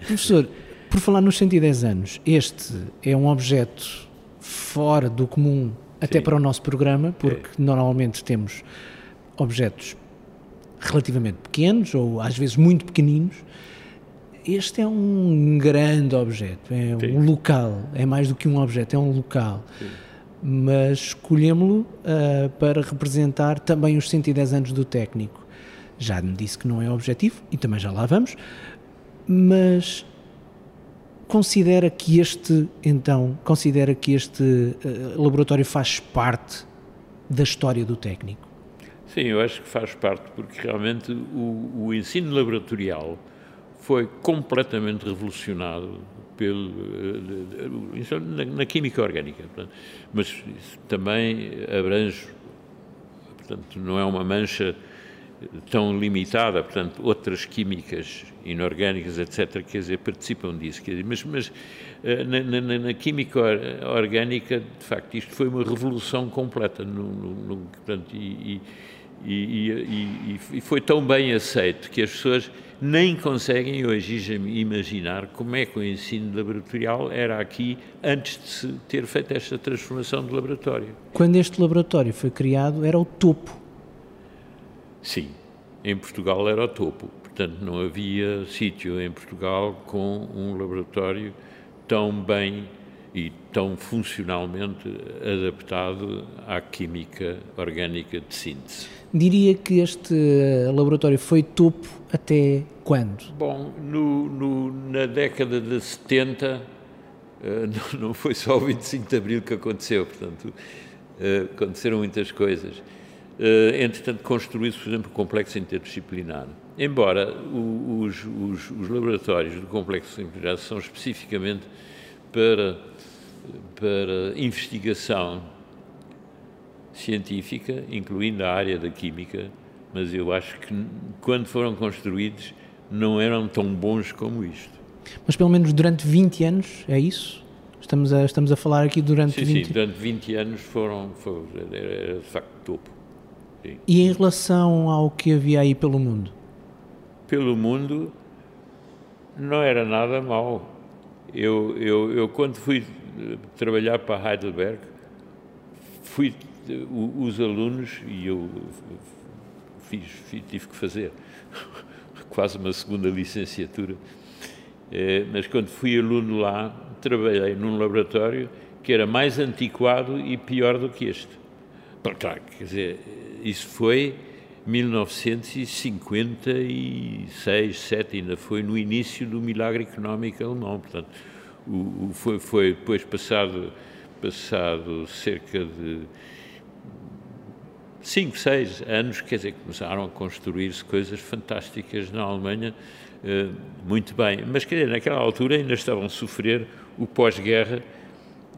Professor, por falar nos 110 anos, este é um objeto fora do comum até Sim. para o nosso programa, porque é. normalmente temos objetos relativamente pequenos ou às vezes muito pequeninos. Este é um grande objeto, é Sim. um local, é mais do que um objeto, é um local. Sim. Mas escolhemos-lo uh, para representar também os 110 anos do técnico. Já me disse que não é objetivo e também já lá vamos, mas considera que este, então, considera que este uh, laboratório faz parte da história do técnico? Sim, eu acho que faz parte, porque realmente o, o ensino laboratorial foi completamente revolucionado pelo, uh, na, na, química orgânica. Portanto, mas também abrange, portanto, não é uma mancha tão limitada, portanto, outras químicas inorgânicas, etc., quer dizer, participam disso. Quer dizer, mas, mas eh, na, na, na, química orgânica, de facto, isto foi uma revolução completa, no, no, no portanto, e, e, e, e, foi tão bem aceito que as pessoas nem conseguem hoje imaginar como é que o ensino laboratorial era aqui antes de se ter feito esta transformação de laboratório. Quando este laboratório foi criado, era o topo Sim, em Portugal era o topo. Portanto, não havia sítio em Portugal com um laboratório tão bem e tão funcionalmente adaptado à química orgânica de síntese. Diria que este laboratório foi topo até quando? Bom, no, no, na década de 70, uh, *laughs* não, não, foi só o 25 de Abril que aconteceu, portanto, uh, aconteceram muitas coisas. Entretanto, construiu-se, por exemplo, o complexo interdisciplinar. Embora os, os, os, laboratórios do complexo interdisciplinar são especificamente para, para investigação científica, incluindo a área da química, mas eu acho que quando foram construídos não eram tão bons como isto. Mas pelo menos durante 20 anos, é isso? Estamos a, estamos a falar aqui durante sim, 20 Sim, durante 20 anos foram, foram era de facto topo. E em relação ao que havia aí pelo mundo? Pelo mundo não era nada mal. Eu, eu, eu quando fui trabalhar para Heidelberg, fui os alunos e eu fiz, fiz, tive que fazer *laughs* quase uma segunda licenciatura. É, mas quando fui aluno lá, trabalhei num laboratório que era mais antiquado e pior do que este. Quer dizer, isso foi 1956, 7, ainda foi no início do milagre económico alemão. Portanto, o, o, foi, foi depois passado, passado cerca de 5, 6 anos, quer dizer, começaram a construir-se coisas fantásticas na Alemanha, eh, muito bem. Mas, quer dizer, naquela altura ainda estavam a sofrer o pós-guerra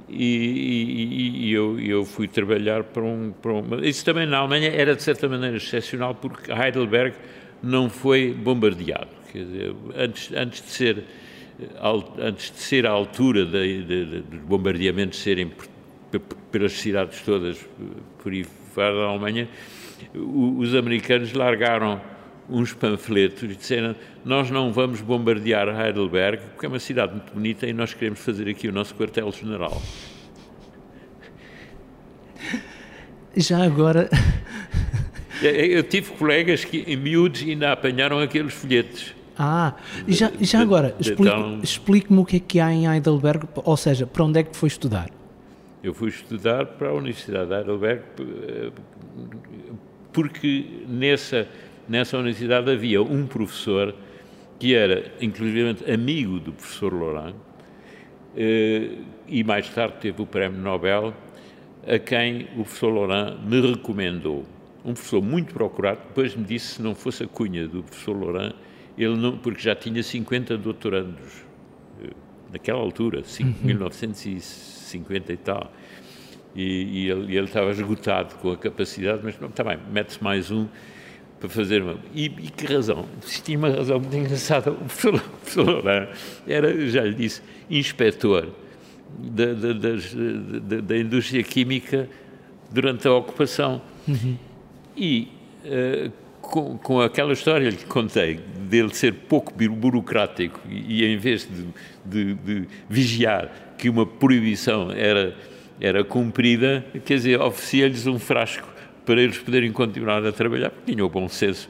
e, e, e eu, eu, fui trabalhar para um, para um. Isso também na Alemanha era de certa maneira excepcional porque Heidelberg não foi bombardeado. Quer dizer, antes, antes, de ser, antes de ser à altura de bombardeamentos serem pelas cidades todas por aí fora da Alemanha, os americanos largaram uns panfletos e disseram nós não vamos bombardear Heidelberg porque é uma cidade muito bonita e nós queremos fazer aqui o nosso quartel-general. Já agora... *laughs* Eu tive colegas que em miúdos ainda apanharam aqueles folhetos. Ah, já, já agora, explique-me explique o que é que há em Heidelberg, ou seja, para onde é que foi estudar? Eu fui estudar para a Universidade de Heidelberg eh, porque nessa nessa universidade havia um professor que era, inclusive, amigo do professor Laurent, eh, e mais tarde teve o Prémio Nobel, a quem o professor Laurent me recomendou. Um professor muito procurado, depois me disse se não fosse a cunha do professor Laurent, ele não, porque já tinha 50 doutorandos, eh, naquela altura, uhum. 1950 e tal. E, e, ele, ele, estava esgotado com a capacidade, mas está bem, mete-se mais um para fazer uma. E, e, que razão? Tinha uma razão muito engraçada. O professor, o professor era, já lhe disse, inspetor da, da, da, da indústria química durante a ocupação. Uhum. E uh, com, com, aquela história que contei, dele ser pouco burocrático e, em vez de, de, de, vigiar que uma proibição era, era cumprida, quer dizer, oferecia-lhes um frasco para eles poderem continuar a trabalhar, porque tinham bom senso.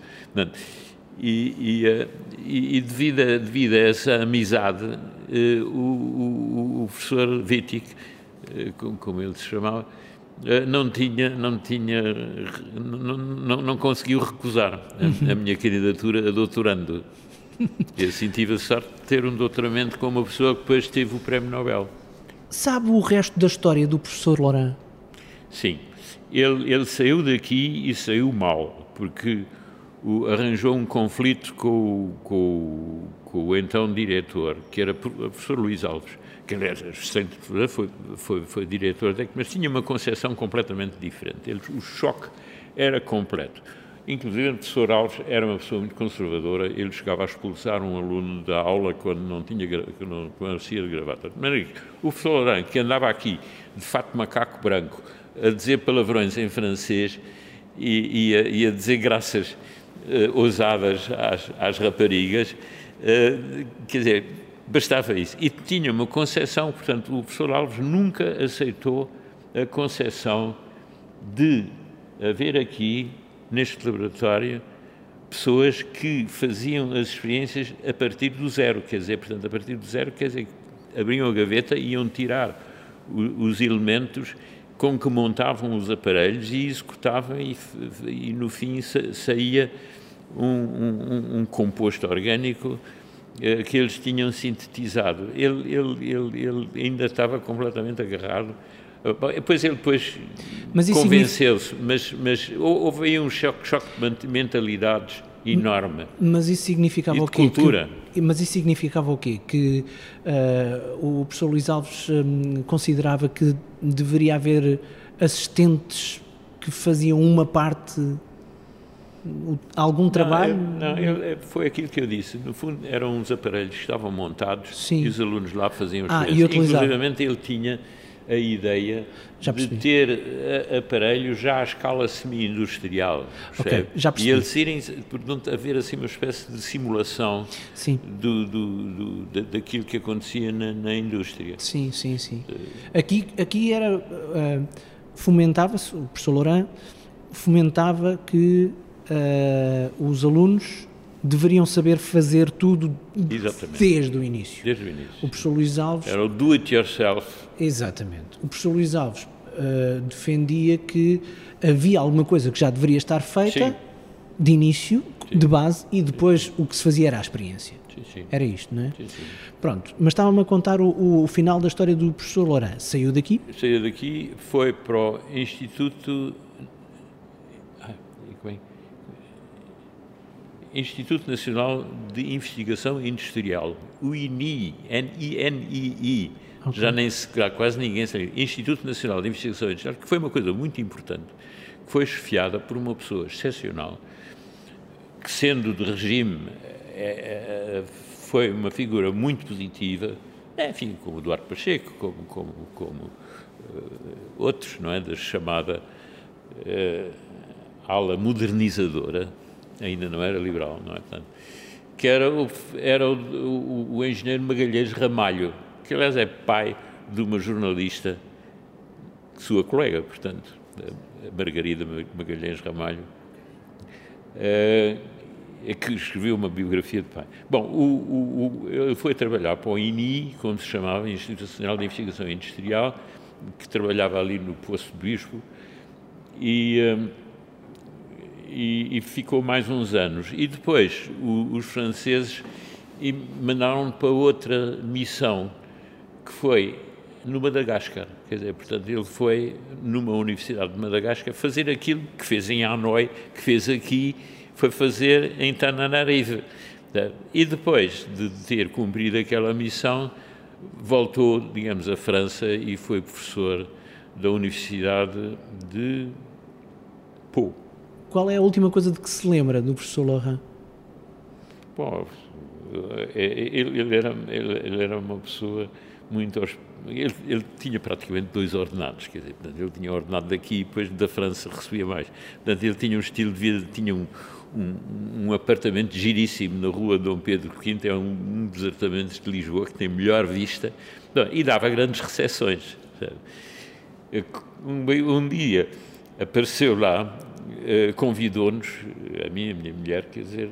E, eh, e, e devido, a, devido, a, essa amizade, uh, o, o, o, professor Wittig, uh, como ele se chamava, não tinha, não tinha, não, não, não conseguiu recusar a, a, minha candidatura a doutorando. E assim tive a sorte de ter um doutoramento com uma pessoa que depois teve o Prémio Nobel. Sabe o resto da história do professor Laurent? Sim. Ele, ele saiu daqui e saiu mal, porque o, arranjou um conflito com, com, com, o então diretor, que era o professor Luís Alves, que aliás assistente foi, foi, foi diretor, mas tinha uma concepção completamente diferente. Ele, o choque era completo. Inclusive, o professor Alves era uma pessoa muito conservadora, ele chegava a expulsar um aluno da aula quando não tinha quando conhecia de gravata. Mas o professor Laurent, que andava aqui de fato macaco branco, a dizer palavrões em francês e, e, a, e a dizer graças uh, ousadas às, às raparigas, uh, quer dizer, bastava isso. E tinha uma concepção, portanto, o professor Alves nunca aceitou a concepção de haver aqui, neste laboratório, pessoas que faziam as experiências a partir do zero, quer dizer, portanto, a partir do zero, quer dizer, abriam a gaveta e iam tirar os elementos com que montavam os aparelhos e executavam e, e no fim saía um, um, um composto orgânico que eles tinham sintetizado. Ele, ele, ele, ele ainda estava completamente agarrado. Depois ele depois convenceu-se, mas, mas houve aí um choque, choque de mentalidades enorme. Mas isso significava o quê? cultura. Que, mas isso significava o quê? Que uh, o professor Luís Alves um, considerava que deveria haver assistentes que faziam uma parte algum trabalho? Não, não, foi aquilo que eu disse. No fundo, eram uns aparelhos que estavam montados Sim. e os alunos lá faziam as ah, Inclusive, ele tinha a ideia de ter eh, aparelhos já à escala semi-industrial. Okay, já percebi. E eles irem, portanto, haver assim uma espécie de simulação sim. Do, do, do, daquilo que acontecia na, na, indústria. Sim, sim, sim. Uh, aqui, aqui era. Uh, fomentava-se, o professor Laurent fomentava que uh, os alunos deveriam saber fazer tudo Exatamente. desde o início. Desde o início. O professor Luís Alves... Era o do it yourself. Exatamente. O professor Luís Alves uh, defendia que havia alguma coisa que já deveria estar feita sim. de início, sim. de base, e depois sim. o que se fazia era a experiência. Era isto, não é? Pronto, mas estava-me a contar o, o, final da história do professor Louran. Saiu daqui? Saiu daqui, foi para o Instituto Instituto Nacional de Investigação Industrial, o INI, N-I-N-I-I, okay. já nem se, quase ninguém sabe, Instituto Nacional de Investigação Industrial, que foi uma coisa muito importante, que foi chefiada por uma pessoa excepcional, que sendo de regime, é, é, foi uma figura muito positiva, enfim, como Eduardo Pacheco, como, como, como uh, outros, não é, da chamada uh, ala modernizadora, ainda não era liberal, não é? Portanto, que era, o, era o, o, o, engenheiro Magalhães Ramalho, que aliás é pai de uma jornalista, sua colega, portanto, Margarida Magalhães Ramalho, é, que escreveu uma biografia de pai. Bom, o, o, ele foi trabalhar para o INI, como se chamava, Instituto Nacional de Investigação Industrial, que trabalhava ali no Poço do Bispo, e... E, e ficou mais uns anos. E depois o, os franceses mandaram para outra missão, que foi no Madagascar. Quer dizer, portanto, ele foi numa universidade de Madagascar fazer aquilo que fez em Hanoi, que fez aqui, foi fazer em Tananarive. E depois de ter cumprido aquela missão, voltou, digamos, à França e foi professor da Universidade de Pau. Qual é a última coisa de que se lembra do professor Laurent? Bom, é, ele, ele, era, ele, era uma pessoa muito. Ele, ele, tinha praticamente dois ordenados, quer dizer, ele tinha ordenado daqui e depois da França recebia mais. Portanto, ele tinha um estilo de vida, tinha um, um, um apartamento giríssimo na rua Dom Pedro V, é um, um dos apartamentos de Lisboa que tem melhor vista, e dava grandes recepções. Um, um, dia apareceu lá, convidou-nos, a mim e a minha mulher, quer dizer,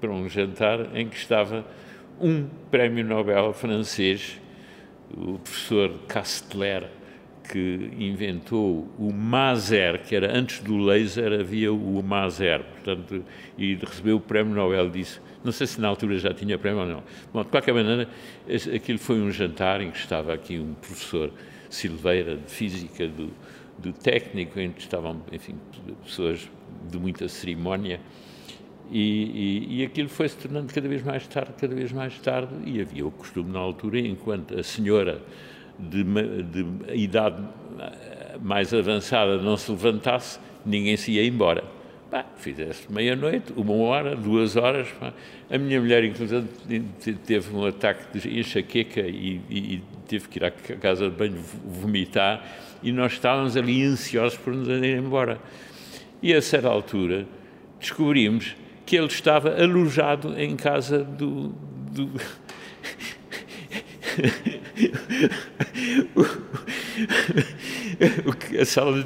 para um jantar em que estava um prémio Nobel francês, o professor Castler, que inventou o Maser, que era antes do laser havia o Maser, portanto, e recebeu o prémio Nobel disso. Não sei se na altura já tinha prémio ou não. Bom, de qualquer maneira, aquilo foi um jantar em que estava aqui um professor Silveira de Física do, do técnico, que estavam, enfim, pessoas de muita cerimónia, e, e, e, aquilo foi se tornando cada vez mais tarde, cada vez mais tarde, e havia o costume na altura, enquanto a senhora de, de idade mais avançada não se levantasse, ninguém se ia embora. Bah, fizesse meia-noite, uma hora, duas horas. A minha mulher, inclusive, teve um ataque de enxaqueca e, e, teve que ir à casa de banho vomitar. E nós estávamos ali ansiosos por nos ir embora. E a certa altura descobrimos que ele estava alojado em casa do. do *laughs* a sala,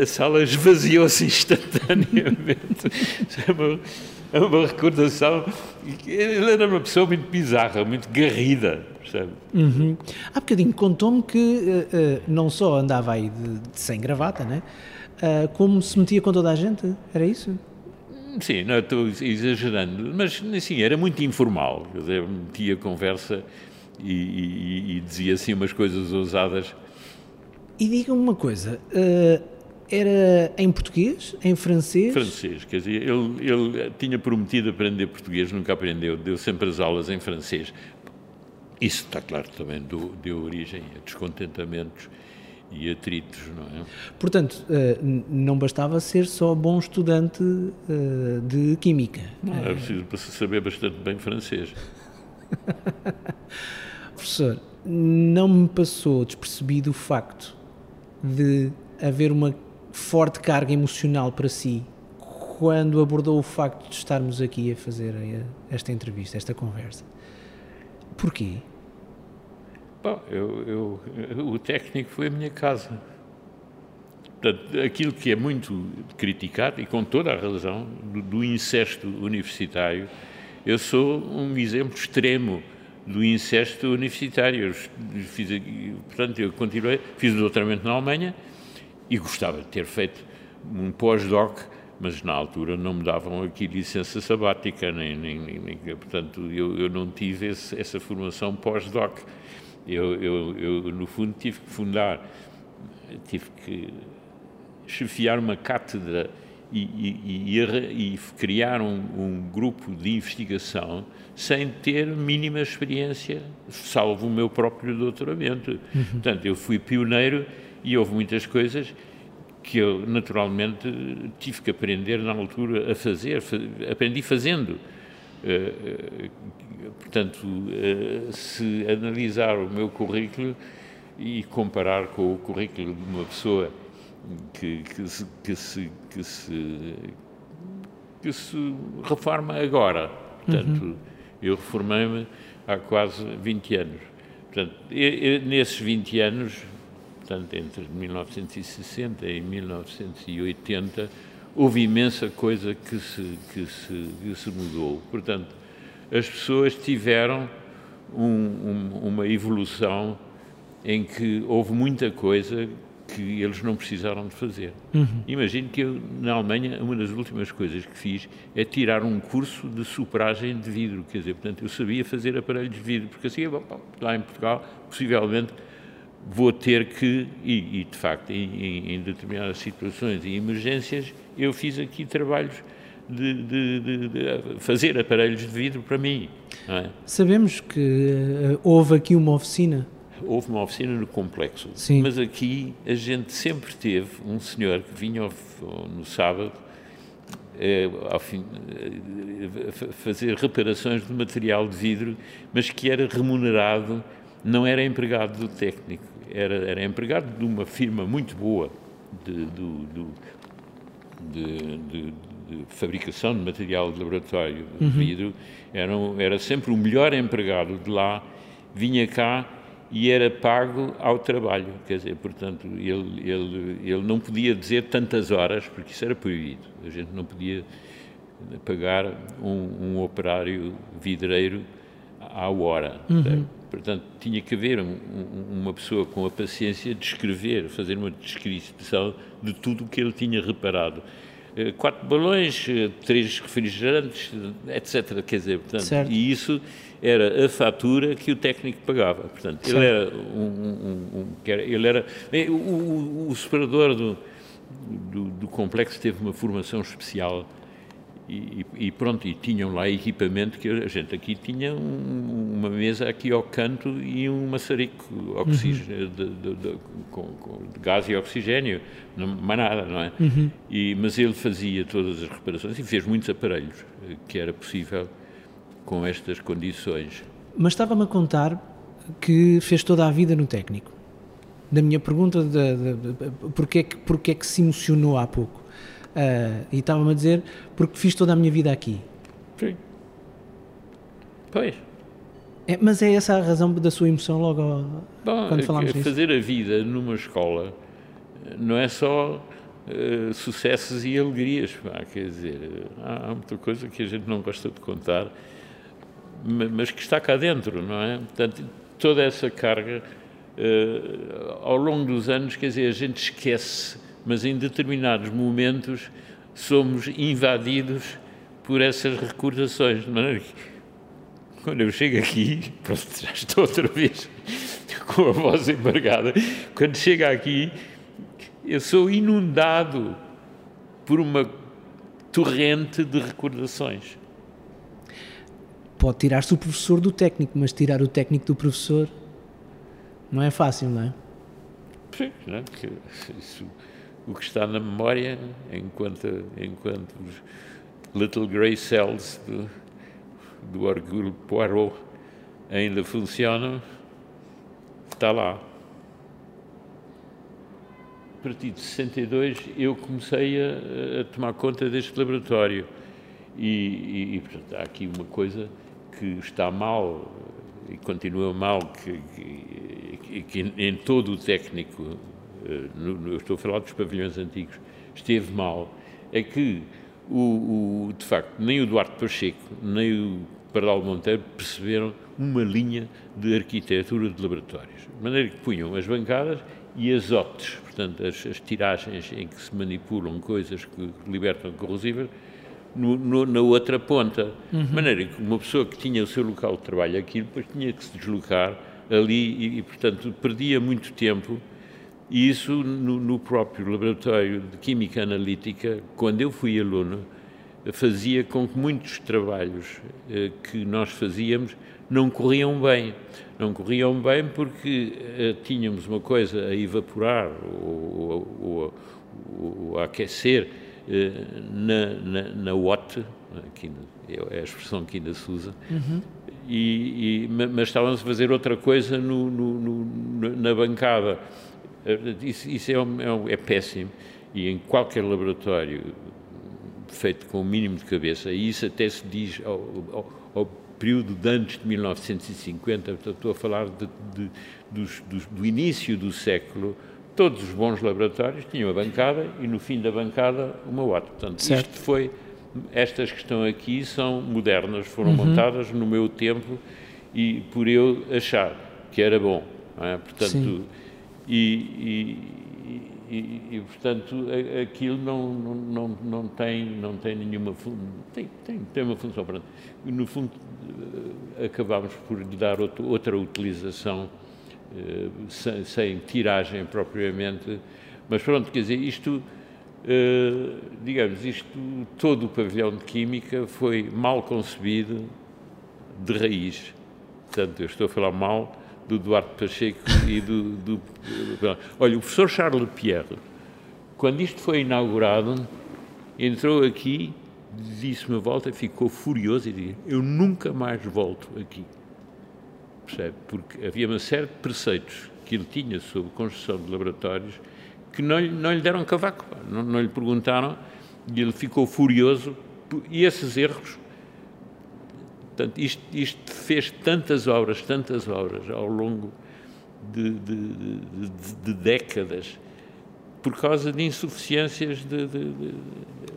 a sala esvaziou-se instantaneamente. É uma, é uma recordação. Ele era uma pessoa muito bizarra, muito garrida. Percebe? Uhum. Há bocadinho contou-me que uh, uh, não só andava aí de, de sem gravata, né? Uh, como se metia com toda a gente, era isso? Sim, não estou exagerando, mas assim, era muito informal. Eu metia conversa e, e, e dizia assim umas coisas ousadas. E diga-me uma coisa, era em português, em francês? Francês, quer dizer, ele, ele tinha prometido aprender português, nunca aprendeu, deu sempre as aulas em francês. Isso está claro também deu, deu origem a descontentamentos e atritos, não é? Portanto, uh, não bastava ser só bom estudante uh, de Química. Não, é preciso saber bastante bem francês. *laughs* Professor, não me passou despercebido o facto de haver uma forte carga emocional para si quando abordou o facto de estarmos aqui a fazer esta entrevista, esta conversa. Porquê? Bom, eu, eu, o técnico foi a minha casa. Portanto, aquilo que é muito criticado, e com toda a razão, do, do incesto universitário, eu sou um exemplo extremo do incesto universitário. Eu fiz, portanto, eu continuei, fiz o doutoramento na Alemanha e gostava de ter feito um pós-doc, mas na altura não me davam aqui licença sabática, nem, nem, nem portanto, eu, eu não tive esse, essa formação pós-doc. Eu, eu, eu, no fundo, tive que fundar, tive que chefiar uma cátedra e, e, e, e criar um, um, grupo de investigação sem ter mínima experiência, salvo o meu próprio doutoramento. Uhum. Portanto, eu fui pioneiro e houve muitas coisas que eu, naturalmente, tive que aprender na altura a fazer, aprendi fazendo. Uh, portanto, uh, se analisar o meu currículo e comparar com o currículo de uma pessoa que, que, se, que, se, que, se, que se reforma agora. Portanto, uhum. eu reformei-me há quase 20 anos. Portanto, eu, eu, nesses 20 anos, portanto, entre 1960 e 1980, houve imensa coisa que se, que se, que se mudou. Portanto, as pessoas tiveram um, um, uma evolução em que houve muita coisa que eles não precisaram de fazer. Uhum. Imagino que eu, na Alemanha, uma das últimas coisas que fiz é tirar um curso de superagem de vidro, quer dizer, portanto, eu sabia fazer aparelhos de vidro, porque assim, bom, lá em Portugal, possivelmente vou ter que, e, e de facto, em, em, determinadas situações e emergências, eu fiz aqui trabalhos de, de, de, de fazer aparelhos de vidro para mim. É? Sabemos que uh, houve aqui uma oficina houve uma oficina no complexo. Sim. Mas aqui a gente sempre teve um senhor que vinha no sábado é, ao fim, é, fazer reparações de material de vidro, mas que era remunerado, não era empregado do técnico, era, era empregado de uma firma muito boa de, do, de, de, de, fabricação de material de laboratório de uhum. vidro, era, era sempre o melhor empregado de lá, vinha cá e era pago ao trabalho, quer dizer, portanto, ele, ele, ele não podia dizer tantas horas, porque isso era proibido, a gente não podia pagar um, um operário vidreiro à hora. Uhum. Portanto, tinha que haver um, uma pessoa com a paciência de escrever, fazer uma descrição de tudo o que ele tinha reparado. Eh, quatro balões, eh, três refrigerantes, etc. Quer dizer, portanto, certo. e isso era a fatura que o técnico pagava. Portanto, ele era um, um, um, ele era o, o, o separador do, do, do, complexo teve uma formação especial e, e, pronto, e tinham lá equipamento que a gente aqui tinha um, uma mesa aqui ao canto e um maçarico oxigênio, uhum. de, de, de, com, com, de, gás e oxigênio, não, mais nada, não é? Uhum. E, mas ele fazia todas as reparações e fez muitos aparelhos eh, que era possível com estas condições. Mas estava-me a contar que fez toda a vida no técnico. Da minha pergunta de, de, de, porque, é que, porque é que se emocionou há pouco. Uh, e estava-me a dizer, porque fiz toda a minha vida aqui. Sim. Pois. É, mas é essa a razão da sua emoção logo ao, Bom, quando falámos é, Fazer a vida numa escola não é só uh, sucessos e alegrias. Pá, quer dizer, há, há muita coisa que a gente não gosta de contar mas que está cá dentro, não é? Portanto, toda essa carga, uh, ao longo dos anos, quer dizer, a gente esquece, mas em determinados momentos somos invadidos por essas recordações, de maneira que quando eu chego aqui, pronto, já estou outra vez com a voz embargada, quando chego aqui, eu sou inundado por uma torrente de recordações pode tirar-se o professor do técnico, mas tirar o técnico do professor não é fácil, não é? Sim, não é? Porque isso, o que está na memória, enquanto, enquanto os little grey cells do, do orgulho Poirot ainda funcionam, está lá. A partir de 62 eu comecei a, a tomar conta deste laboratório e, e, e portanto, há aqui uma coisa que está mal e continua mal, que, que, que em todo o técnico, no, estou a falar dos pavilhões antigos, esteve mal, é que, o, o, de facto, nem o Duarte Pacheco, nem o Pardal Monteiro perceberam uma linha de arquitetura de laboratórios. De maneira que punham as bancadas e as OTs, portanto, as, as tiragens em que se manipulam coisas que libertam corrosíveis, no, no, na outra ponta. Uhum. De maneira que uma pessoa que tinha o seu local de trabalho aqui, depois tinha que se deslocar ali e, e portanto, perdia muito tempo. E isso no, no, próprio laboratório de Química Analítica, quando eu fui aluno, fazia com que muitos trabalhos eh, que nós fazíamos não corriam bem. Não corriam bem porque eh, tínhamos uma coisa a evaporar ou, ou, ou, ou a aquecer eh, na, na, na OT, aqui, é a expressão que ainda se usa, uhum. e, e, mas estavam a fazer outra coisa no, no, no, na bancada. Isso, isso é, é, é, péssimo. E em qualquer laboratório feito com o mínimo de cabeça, e isso até se diz ao, ao, ao período de antes de 1950, estou a falar de, de, dos, dos, do início do século todos os bons laboratórios tinham a bancada e no fim da bancada uma outra. Portanto, certo. isto foi, estas que estão aqui são modernas, foram uhum. montadas no meu tempo e por eu achar que era bom. É? Portanto, e, e, e, e, portanto, aquilo não, não, não, tem, não tem nenhuma tem, tem, tem uma função. No fundo, eh, acabámos por lhe dar outro, outra utilização, eh, sem, sem, tiragem propriamente, mas pronto, quer dizer, isto, eh, digamos, isto, todo o pavilhão de Química foi mal concebido de raiz. Portanto, eu estou a falar mal do Duarte Pacheco e do, do, Olha, o professor Charles Pierre, quando isto foi inaugurado, entrou aqui, disse-me volta, ficou furioso e disse: Eu nunca mais volto aqui. Percebe? Porque havia uma série de preceitos que ele tinha sobre construção de laboratórios que não não lhe deram cavaco, não, não lhe perguntaram e ele ficou furioso. E esses erros Portanto, isto, isto, fez tantas obras, tantas obras ao longo de, de, de, de décadas, por causa de insuficiências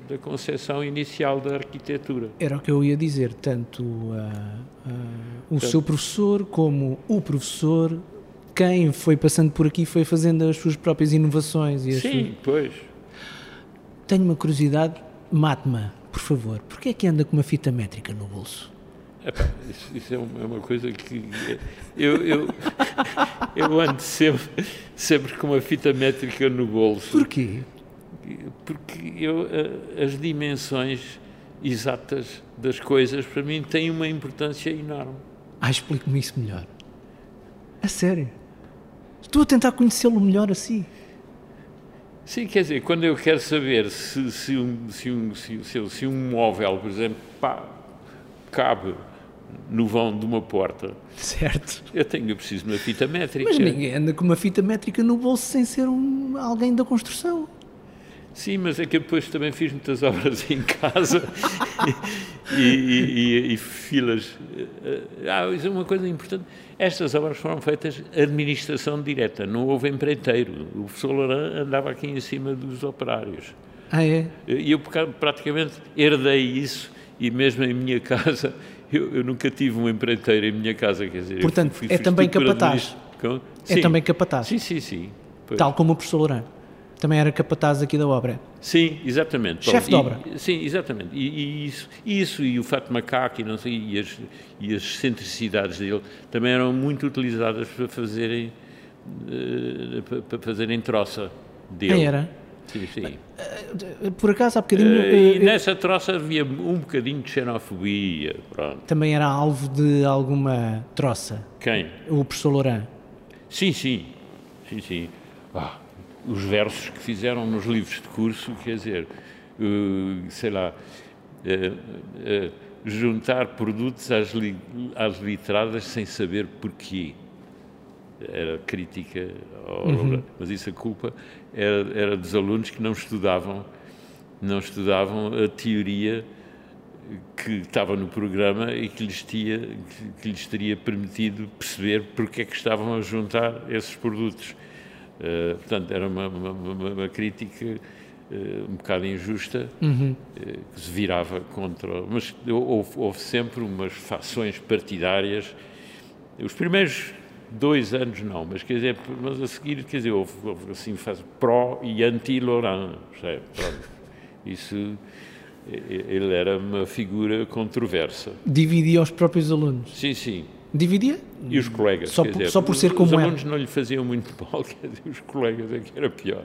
da concepção inicial da arquitetura. Era o que eu ia dizer, tanto uh, uh, o seu professor como o professor, quem foi passando por aqui foi fazendo as suas próprias inovações. E Sim, suas... pois. Tenho uma curiosidade, mate-me, por favor, porquê é que anda com uma fita métrica no bolso? Epá, isso, isso é, uma, é uma coisa que eu, eu, eu ando sempre, sempre com uma fita métrica no bolso. Porquê? Porque eu, as dimensões exatas das coisas para mim têm uma importância enorme. Ah, explique-me isso melhor. A sério? Estou a tentar conhecê-lo melhor assim. Sim, quer dizer, quando eu quero saber se, se, um, se, um, se, se um móvel, por exemplo, pá, cabe no vão de uma porta. Certo. Eu tenho, eu preciso de uma fita métrica. Mas ninguém anda com uma fita métrica no bolso sem ser um, alguém da construção. Sim, mas é que depois também fiz muitas *laughs* obras em casa e, e, e, e, filas. Ah, isso é uma coisa importante. Estas obras foram feitas administração direta, não houve empreiteiro. O professor Laurent andava aqui em cima dos operários. Ah, é? E eu praticamente herdei isso e mesmo em minha *laughs* casa eu, eu, nunca tive um empreiteiro em minha casa, quer dizer... Portanto, fui, é também capataz. É também capataz. Sim, sim, sim. Pois. Tal como o professor Louran. Também era capataz aqui da obra. Sim, exatamente. Chefe de obra. Sim, exatamente. E, e, isso, isso e o fato macaco e, não sei, e, as, e as excentricidades dele também eram muito utilizadas para fazerem, uh, para fazerem troça dele. Ah, era? Sim, sim. Eh, por acaso, há bocadinho. Uh, e nessa troça havia um bocadinho de xenofobia. Pronto. Também era alvo de alguma troça? Quem? O professor Louran. Sim, sim. Sim, sim. Ah, os versos que fizeram nos livros de curso, quer dizer, uh, sei lá. Uh, juntar produtos às, li às litradas sem saber porquê era crítica, ao, uhum. mas isso a culpa era, era dos alunos que não estudavam, não estudavam a teoria que estava no programa e que lhes, tinha, que lhes teria permitido perceber porque é que estavam a juntar esses produtos. Uh, portanto, era uma, uma, uma, uma crítica uh, um bocado injusta uhum. uh, que se virava contra. Mas houve, houve sempre umas fações partidárias. Os primeiros dois anos não, mas quer dizer, mas a seguir, quer dizer, houve, houve assim, faz pró e anti-Laurent, Isso, ele era uma figura controversa. Dividia os próprios alunos? Sim, sim. Dividia? E os colegas, só, por, dizer, só por ser como Os alunos não lhe faziam muito *laughs* mal, quer dizer, os colegas é que era pior.